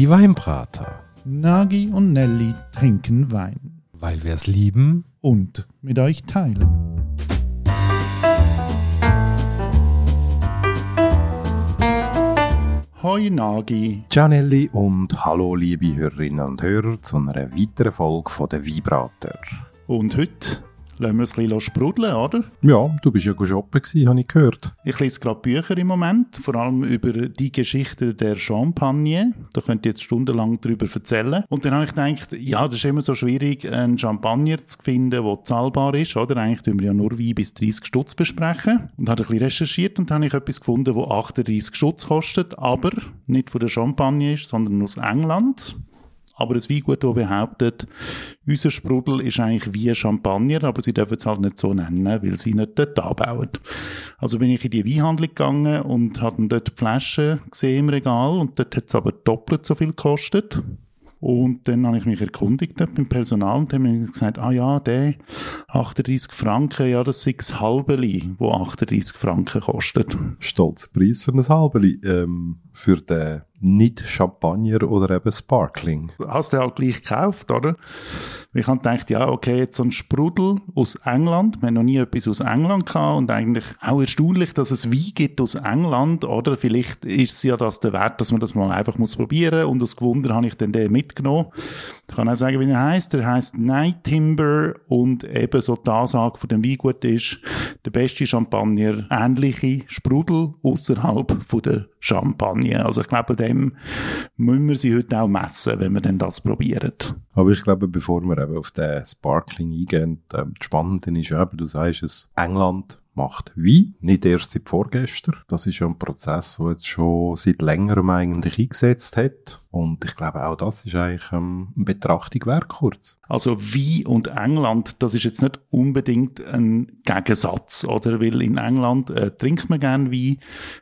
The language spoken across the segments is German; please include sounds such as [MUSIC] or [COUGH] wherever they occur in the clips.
Die Weinbrater. Nagi und Nelly trinken Wein. Weil wir es lieben. Und mit euch teilen. Hoi Nagi. Ciao Nelly und hallo liebe Hörerinnen und Hörer zu einer weiteren Folge von der Weinbrater. Und heute lassen wir es ein bisschen sprudeln, oder? Ja, du bist ja shoppen gewesen, habe ich gehört. Ich lese gerade Bücher im Moment, vor allem über die Geschichte der Champagne. Da könnt ihr jetzt stundenlang darüber erzählen. Und dann habe ich gedacht, ja, das ist immer so schwierig, einen Champagner zu finden, der zahlbar ist, oder? Eigentlich tun wir ja nur Wein bis 30 Stutz besprechen. Und habe ein bisschen recherchiert und dann habe ich etwas gefunden, das 38 Stutz kostet, aber nicht von der Champagne ist, sondern aus England. Aber ein Weingut, das behauptet, unser Sprudel ist eigentlich wie Champagner, aber sie dürfen es halt nicht so nennen, weil sie nicht dort anbauen. Also bin ich in die Weinhandlung gegangen und habe dort Flaschen gesehen im Regal und dort hat es aber doppelt so viel gekostet. Und dann habe ich mich erkundigt beim Personal und haben mir gesagt, ah ja, der 38 Franken, ja, das ist das Halbeli, wo 38 Franken kostet. Stolzer Preis für ein Halbeli. Ähm, für den nicht Champagner oder eben Sparkling. Hast du halt gleich gekauft, oder? Ich habe gedacht, ja, okay, jetzt so ein Sprudel aus England. Wir haben noch nie etwas aus England gehabt und eigentlich auch erstaunlich, dass es Wein gibt aus England, oder? Vielleicht ist es ja das der Wert, dass man das mal einfach muss probieren und aus Gewunder habe ich dann den mitgenommen. Ich kann auch sagen, wie er heißt. Er heißt Night Timber und eben so die Ansage von dem Weingut ist, der beste Champagner, ähnliche Sprudel außerhalb von der Champagne. Also ich glaube, dem müssen wir sie heute auch messen, wenn wir denn das probieren. Aber ich glaube, bevor wir eben auf den Sparkling eingehen, ähm, das Spannende ist eben, du sagst es, England macht Wein, nicht erst seit vorgestern. Das ist ja ein Prozess, der jetzt schon seit längerem eigentlich eingesetzt hat. Und ich glaube, auch das ist eigentlich ähm, eine Betrachtung wert, kurz. Also Wein und England, das ist jetzt nicht unbedingt ein Gegensatz, oder? Weil in England äh, trinkt man gerne Wein.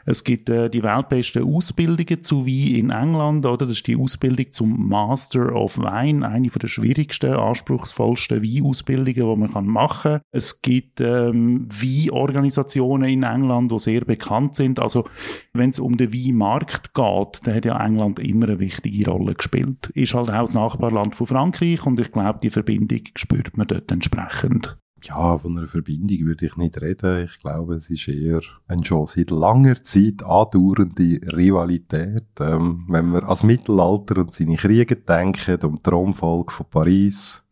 Es gibt äh, die weltbesten Ausbildungen zu Wein in England, oder? Das ist die Ausbildung zum Master of Wine, eine von der schwierigsten, anspruchsvollsten Weinausbildungen, die man machen kann. Es gibt ähm, Weinorganisationen in England, die sehr bekannt sind. Also wenn es um den Weinmarkt geht, dann hat ja England immer eine wichtige Rolle gespielt. Ist halt auch das Nachbarland von Frankreich und ich glaube, die Verbindung spürt man dort entsprechend. Ja, von einer Verbindung würde ich nicht reden. Ich glaube, es ist eher eine schon seit langer Zeit andauernde Rivalität. Ähm, wenn wir ans Mittelalter und seine Kriege denken, um die Thronfolge von Paris,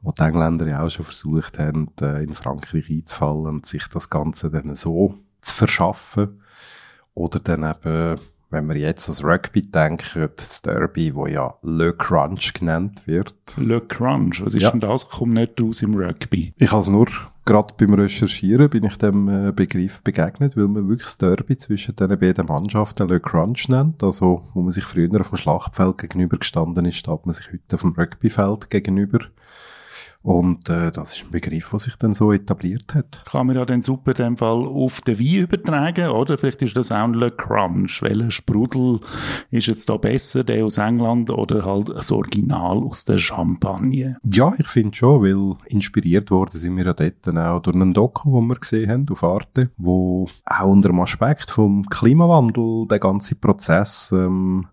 wo die Engländer ja auch schon versucht haben, äh, in Frankreich einzufallen und sich das Ganze dann so zu verschaffen. Oder dann eben wenn wir jetzt ans Rugby denken, das Derby, wo ja Le Crunch genannt wird. Le Crunch, was ist ja. denn das? Kommt nicht raus im Rugby. Ich habe es nur gerade beim Recherchieren bin ich dem äh, Begriff begegnet, weil man wirklich das Derby zwischen den beiden Mannschaften Le Crunch nennt. Also, wo man sich früher auf dem Schlachtfeld gegenüber gestanden ist, steht man sich heute auf dem Rugbyfeld gegenüber. Und äh, das ist ein Begriff, der sich dann so etabliert hat. Kann man ja dann super in dem Fall auf den Wein übertragen, oder? Vielleicht ist das auch ein Le Crunch. Welcher Sprudel ist jetzt da besser, der aus England oder halt das Original aus der Champagne? Ja, ich finde schon, weil inspiriert worden sind wir ja dort auch durch einen Doku, den wir gesehen haben auf Arte, wo auch unter dem Aspekt vom Klimawandel der ganze Prozess ähm,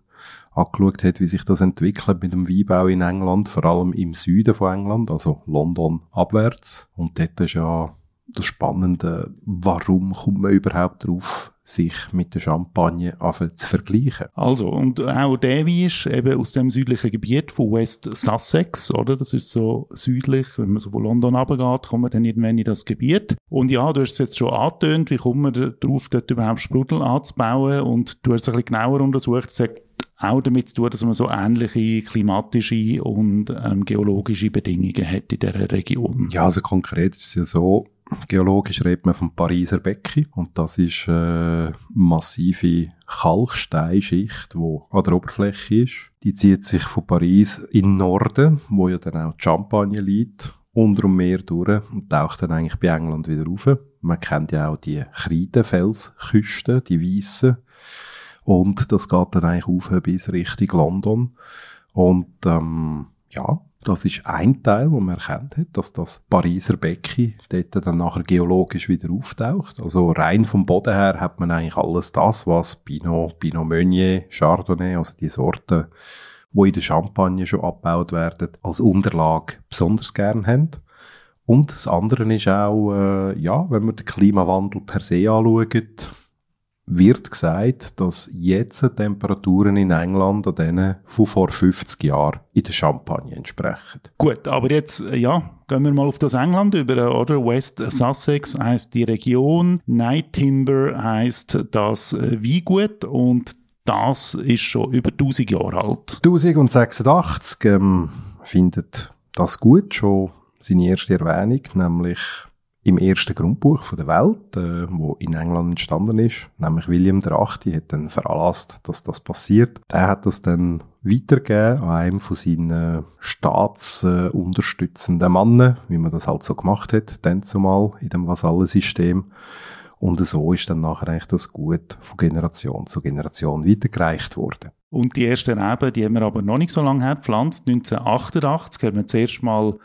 angeschaut hat, wie sich das entwickelt mit dem Weinbau in England, vor allem im Süden von England, also London abwärts. Und dort ist ja das Spannende, warum kommt man überhaupt drauf, sich mit der Champagne zu vergleichen. Also, und auch der Wein ist eben aus dem südlichen Gebiet von West Sussex, oder? Das ist so südlich, wenn man so von London runtergeht, kommt man dann irgendwann in das Gebiet. Und ja, du hast es jetzt schon angetönt, wie kommt man darauf, dort überhaupt Sprudel anzubauen? Und du hast es ein bisschen genauer untersucht, sagt, auch damit zu tun, dass man so ähnliche klimatische und ähm, geologische Bedingungen hat in dieser Region. Ja, also konkret ist es ja so, geologisch redet man vom Pariser Becken und das ist eine massive Kalksteinschicht, die an der Oberfläche ist. Die zieht sich von Paris in den Norden, wo ja dann auch Champagne liegt, unter dem Meer durch und taucht dann eigentlich bei England wieder rauf. Man kennt ja auch die Kreidenfelsküsten, die weißen und das geht dann eigentlich auf bis Richtung London. Und ähm, ja, Das ist ein Teil, wo man erkannt hat, dass das Pariser Becken dort dann nachher geologisch wieder auftaucht. Also rein vom Boden her hat man eigentlich alles das, was Pinot, Pinot Meunier, Chardonnay, also die Sorten, wo in der Champagne schon abgebaut werden, als Unterlage besonders gern haben. Und das andere ist auch, äh, ja, wenn man den Klimawandel per se anschaut, wird gesagt, dass jetzt Temperaturen in England an denen von vor 50 Jahren in der Champagne entsprechen. Gut, aber jetzt, äh, ja, gehen wir mal auf das England über, oder? West Sussex heißt die Region, Night Timber heißt das äh, Weingut und das ist schon über 1000 Jahre alt. 1086 ähm, findet das gut schon seine erste Erwähnung, nämlich im ersten Grundbuch der Welt, äh, wo in England entstanden ist, nämlich William VIII. hat dann veranlasst, dass das passiert. Er hat das dann weitergegeben an einem von seinen staatsunterstützenden Mannen, wie man das halt so gemacht hat, dann zumal in dem Vasallensystem. Und so ist dann nachher eigentlich das Gut von Generation zu Generation weitergereicht worden. Und die ersten Reben, die haben wir aber noch nicht so lange hergepflanzt. 1988 haben wir zuerst mal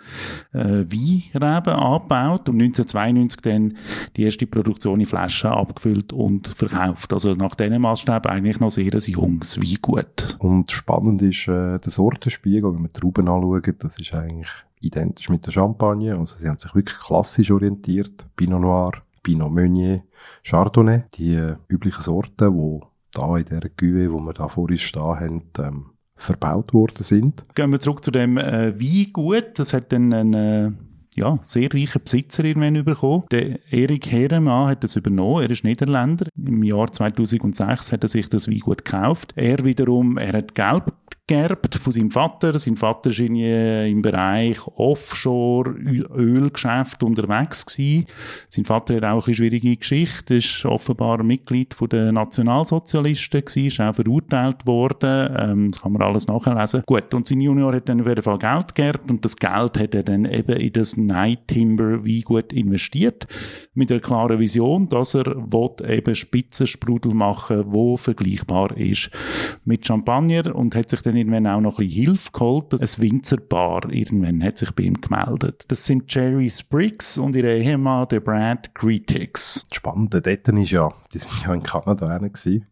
äh, Weinreben angebaut und 1992 dann die erste Produktion in Flaschen abgefüllt und verkauft. Also nach diesem Maßstab eigentlich noch sehr ein junges Weingut. Und spannend ist äh, der Sortenspiegel, wenn wir Trauben anschauen, das ist eigentlich identisch mit der Champagne. Also sie haben sich wirklich klassisch orientiert. Pinot Noir, Pinot Meunier, Chardonnay, die äh, üblichen Sorten, die da in dieser Kühe, wo wir da vor uns stehen haben, ähm, verbaut worden sind. Gehen wir zurück zu dem äh, Weingut. Das hat dann ein äh, ja, sehr reicher Besitzer irgendwann bekommen. Der Erik Heremann hat das übernommen. Er ist Niederländer. Im Jahr 2006 hat er sich das Weingut gekauft. Er wiederum, er hat Geld geerbt von seinem Vater. Sein Vater war im Bereich Offshore-Ölgeschäft unterwegs gewesen. Sein Vater hat auch eine schwierige Geschichte, ist offenbar Mitglied der Nationalsozialisten gewesen, ist auch verurteilt worden. Ähm, das kann man alles nachlesen. Gut, und sein Junior hat dann auf jeden Fall Geld geerbt und das Geld hat er dann eben in das Night Timber Weingut investiert. Mit der klaren Vision, dass er eben Spitzensprudel machen wo vergleichbar ist mit Champagner und hat sich dann dann irgendwann auch noch ein bisschen Hilfe geholt. Ein Winzerpaar irgendwann hat sich bei ihm gemeldet. Das sind Jerry Spriggs und ihre Ehemann, der Brad Greetix. Das dort ist ja, die sind ja in Kanada gewesen.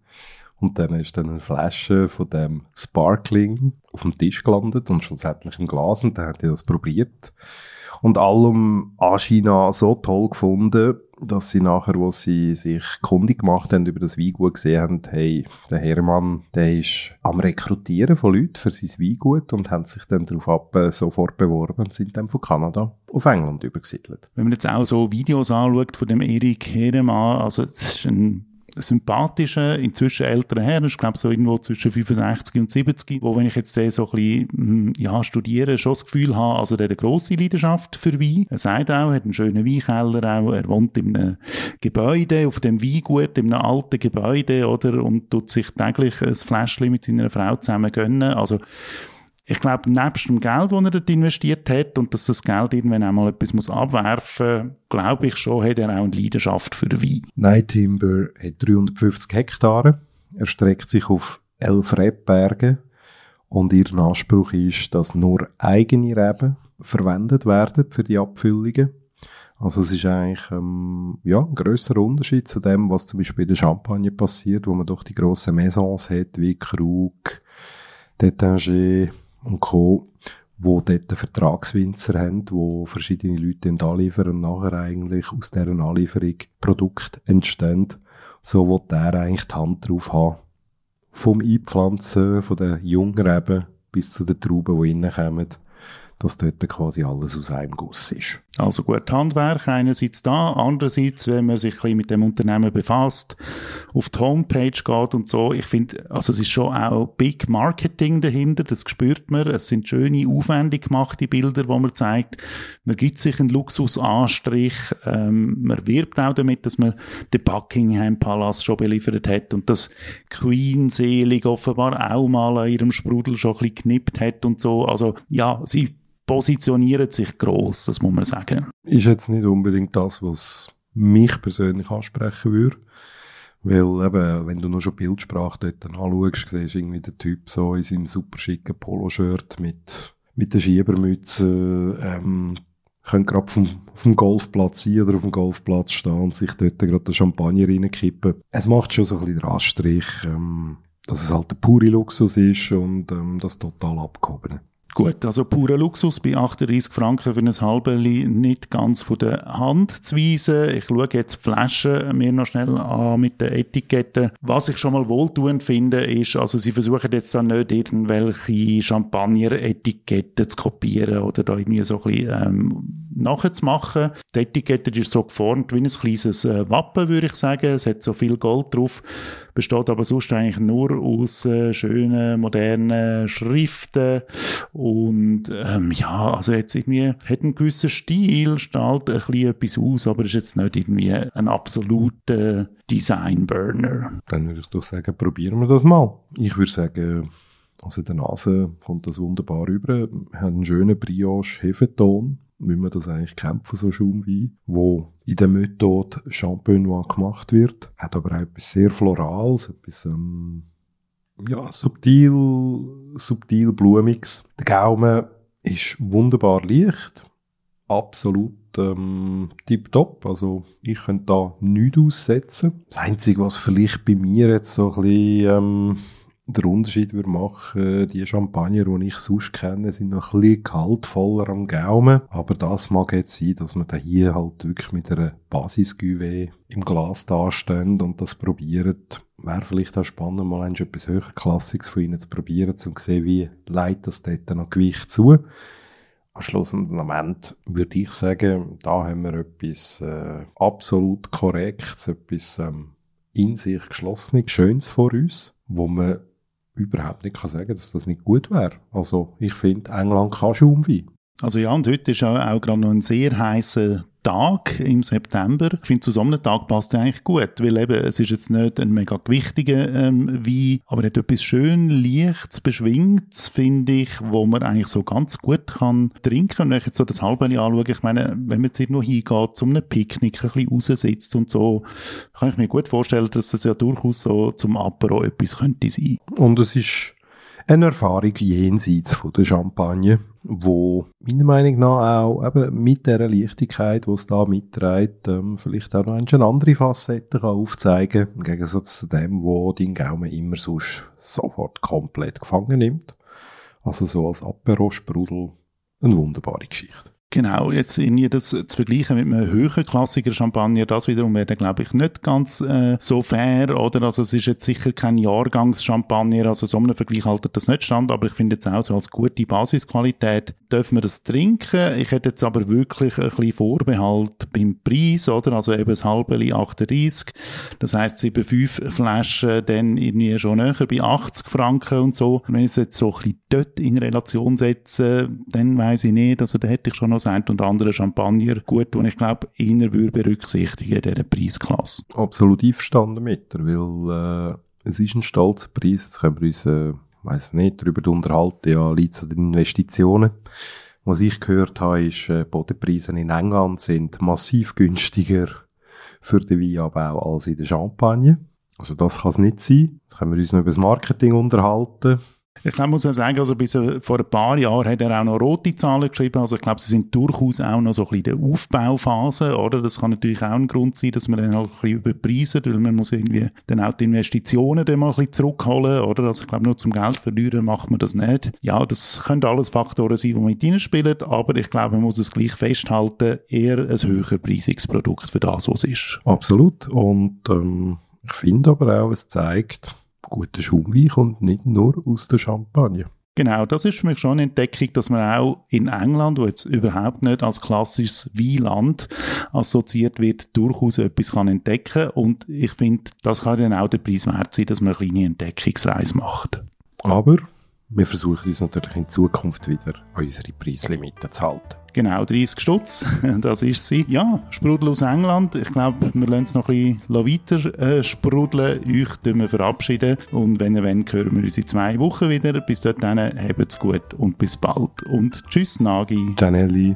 Und dann ist dann eine Flasche von dem Sparkling auf dem Tisch gelandet und schlussendlich im Glas und dann hat er das probiert. Und allem China so toll gefunden, dass sie nachher, wo sie sich kundig gemacht haben über das Weingut, gesehen haben, hey, der Hermann, der ist am Rekrutieren von Leuten für sein Weingut und haben sich dann darauf ab äh, sofort beworben und sind dann von Kanada auf England übergesiedelt. Wenn man jetzt auch so Videos anschaut von dem Erik Hermann, also es ist ein sympathischer, inzwischen älterer Herr, ich glaube so irgendwo zwischen 65 und 70, wo wenn ich jetzt den so ein bisschen, hm, ja, studiere, schon das Gefühl habe, also der hat eine grosse Leidenschaft für Wein. Er sagt auch, er hat einen schönen Weinkeller auch, er wohnt in einem Gebäude, auf dem Weingut, in einem alten Gebäude, oder, und tut sich täglich ein Fläschchen mit seiner Frau zusammen gönnen, also ich glaube, nebst dem Geld, das er dort investiert hat und dass das Geld irgendwann einmal etwas muss abwerfen muss, glaube ich schon, hat er auch eine Leidenschaft für Wein. Night Timber hat 350 Hektare. Er streckt sich auf elf Rebberge und ihr Anspruch ist, dass nur eigene Reben verwendet werden für die Abfüllungen. Also es ist eigentlich ähm, ja, ein grösserer Unterschied zu dem, was zum Beispiel in der Champagne passiert, wo man doch die grossen Maisons hat, wie Krug, Détanger, und Co., wo dort einen Vertragswinzer haben, wo verschiedene Leute anliefern und nachher eigentlich aus deren Anlieferung Produkte entstehen. So will der eigentlich die Hand drauf haben. Vom Einpflanzen von den jungen Reben bis zu den Trauben, die reinkommen dass dort quasi alles aus einem Guss ist. Also gut, Handwerk einerseits da, andererseits, wenn man sich ein mit dem Unternehmen befasst, auf die Homepage geht und so, ich finde, also es ist schon auch Big Marketing dahinter, das spürt man, es sind schöne, aufwendig gemachte Bilder, wo man zeigt, man gibt sich einen Luxusanstrich, ähm, man wirbt auch damit, dass man den Buckingham Palace schon beliefert hat und dass Queen selig offenbar auch mal an ihrem Sprudel schon ein bisschen geknippt hat und so, also ja, sie positionieren sich gross, das muss man sagen. Ist jetzt nicht unbedingt das, was mich persönlich ansprechen würde. Weil eben, wenn du nur schon Bildsprache dort anschaust, siehst du irgendwie den Typ so in seinem super schicken Poloshirt mit mit der Schiebermütze, ähm, können gerade auf dem Golfplatz sein oder auf dem Golfplatz stehen und sich dort gerade den Champagner reinkippen. Es macht schon so ein bisschen den Anstrich, ähm, dass es halt der pure Luxus ist und ähm, das total abgehobene. Gut, also purer Luxus bei 38 Franken für ein halbeli nicht ganz von der Hand zu weisen. Ich schaue jetzt die Flaschen mir noch schnell an mit den Etiketten. Was ich schon mal wohltuend finde, ist, also sie versuchen jetzt da nicht irgendwelche Champagner-Etiketten zu kopieren oder da irgendwie so ein bisschen ähm, nachzumachen. Die Etikette ist so geformt wie ein kleines äh, Wappen, würde ich sagen. Es hat so viel Gold drauf, besteht aber sonst eigentlich nur aus äh, schönen, modernen Schriften und ähm, ja, also jetzt irgendwie hat einen gewissen Stil, strahlt ein bisschen etwas aus, aber ist jetzt nicht irgendwie ein absoluter Designburner. Dann würde ich doch sagen, probieren wir das mal. Ich würde sagen, also der Nase kommt das wunderbar rüber. Wir haben einen schönen Brioche-Hefeton wie man das eigentlich von so Schaumwein, wo in der Methode Champenois gemacht wird, hat aber auch etwas sehr Florales, etwas ähm, ja, subtil, subtil blumiges. Der Gaumen ist wunderbar leicht, absolut ähm, tipptopp. Also ich könnte da nichts aussetzen. Das Einzige, was vielleicht bei mir jetzt so ein bisschen ähm, der Unterschied würde machen, die Champagner, die ich sonst kenne, sind noch ein bisschen kaltvoller am Gaumen. Aber das mag jetzt sein, dass man da hier halt wirklich mit einer basis im Glas dastehen und das probiert. Wäre vielleicht auch spannend, mal ein etwas höherklassiges von ihnen zu probieren, um zu sehen, wie leitet das dort noch Gewicht zu. Am Schluss und Moment würde ich sagen, da haben wir etwas äh, absolut Korrektes, etwas ähm, in sich Geschlossenes, Schönes vor uns, wo man überhaupt nicht kann sagen, dass das nicht gut wäre. Also ich finde, England kann Schaumwein. Also ja, und heute ist auch, auch gerade noch ein sehr heißer Tag im September. Ich finde, zu so einem Tag passt er eigentlich gut, weil eben, es ist jetzt nicht ein mega gewichtiger ähm, Wein, aber er hat etwas schön Lichts, Beschwingtes, finde ich, wo man eigentlich so ganz gut kann trinken. Und wenn ich jetzt so das halbe anschaue, ich meine, wenn man jetzt irgendwo hingeht, zu einem Picknick, ein bisschen raussitzt und so, kann ich mir gut vorstellen, dass das ja durchaus so zum Apero etwas könnte sein. Und es ist eine Erfahrung jenseits von der Champagne, wo meiner Meinung nach auch eben mit der Leichtigkeit, die es da mitträgt, ähm, vielleicht auch noch eine andere Facette kann aufzeigen im Gegensatz zu dem, wo dein Gaumen immer sonst sofort komplett gefangen nimmt. Also so als Apero-Sprudel eine wunderbare Geschichte. Genau, jetzt irgendwie das zu vergleichen mit einem höheren Klassiker Champagner, das wiederum wäre, glaube ich, nicht ganz äh, so fair, oder? Also es ist jetzt sicher kein Jahrgangs-Champagner, also so einem Vergleich haltet das nicht stand, aber ich finde jetzt auch so als gute Basisqualität dürfen wir das trinken. Ich hätte jetzt aber wirklich ein bisschen Vorbehalt beim Preis, oder? Also eben das halbe 38, das heisst, sie bei fünf Flaschen dann irgendwie schon näher bei 80 Franken und so. Wenn ich es jetzt so ein bisschen dort in Relation setze, dann weiß ich nicht, also da hätte ich schon noch das ein und andere Champagner gut, und ich glaube, eher würde berücksichtigen in dieser Preisklasse. Absolut einverstanden damit, weil äh, es ist ein stolzer Preis, jetzt können wir uns, äh, weiss nicht, darüber unterhalten, ja, liegt es an den Investitionen. Was ich gehört habe, ist, äh, Bodenpreise in England sind massiv günstiger für den Weinanbau als in der Champagne. Also das kann es nicht sein. Jetzt können wir uns noch über das Marketing unterhalten. Ich glaube, muss ja sagen, also bis äh, vor ein paar Jahren hat er auch noch rote Zahlen geschrieben. Also ich glaube, sie sind durchaus auch noch so ein bisschen in der Aufbauphase, oder? Das kann natürlich auch ein Grund sein, dass man dann halt ein bisschen überpreisen, weil man muss irgendwie dann auch die Investitionen dann mal ein bisschen zurückholen, oder? Also ich glaube, nur zum Geld verlieren macht man das nicht. Ja, das können alles Faktoren sein, die mit reinspielen, aber ich glaube, man muss es gleich festhalten, eher ein höherpreisiges Produkt für das, was es ist. Absolut. Und ähm, ich finde aber auch, es zeigt, guter Schaumwein kommt nicht nur aus der Champagne. Genau, das ist für mich schon eine Entdeckung, dass man auch in England, wo jetzt überhaupt nicht als klassisches Weinland assoziiert wird, durchaus etwas kann entdecken Und ich finde, das kann dann auch der Preis wert sein, dass man eine kleine Entdeckungsreise macht. Aber wir versuchen uns natürlich in Zukunft wieder an unsere Preislimite zu halten. Genau, 30 Stutz, [LAUGHS] das ist sie. Ja, Sprudel aus England. Ich glaube, wir lassen es noch ein bisschen weiter äh, sprudeln. Euch wir verabschieden. Und wenn ihr wollt, hören wir uns in zwei Wochen wieder. Bis dahin, habt's gut und bis bald. Und tschüss, Nagi. Janelli.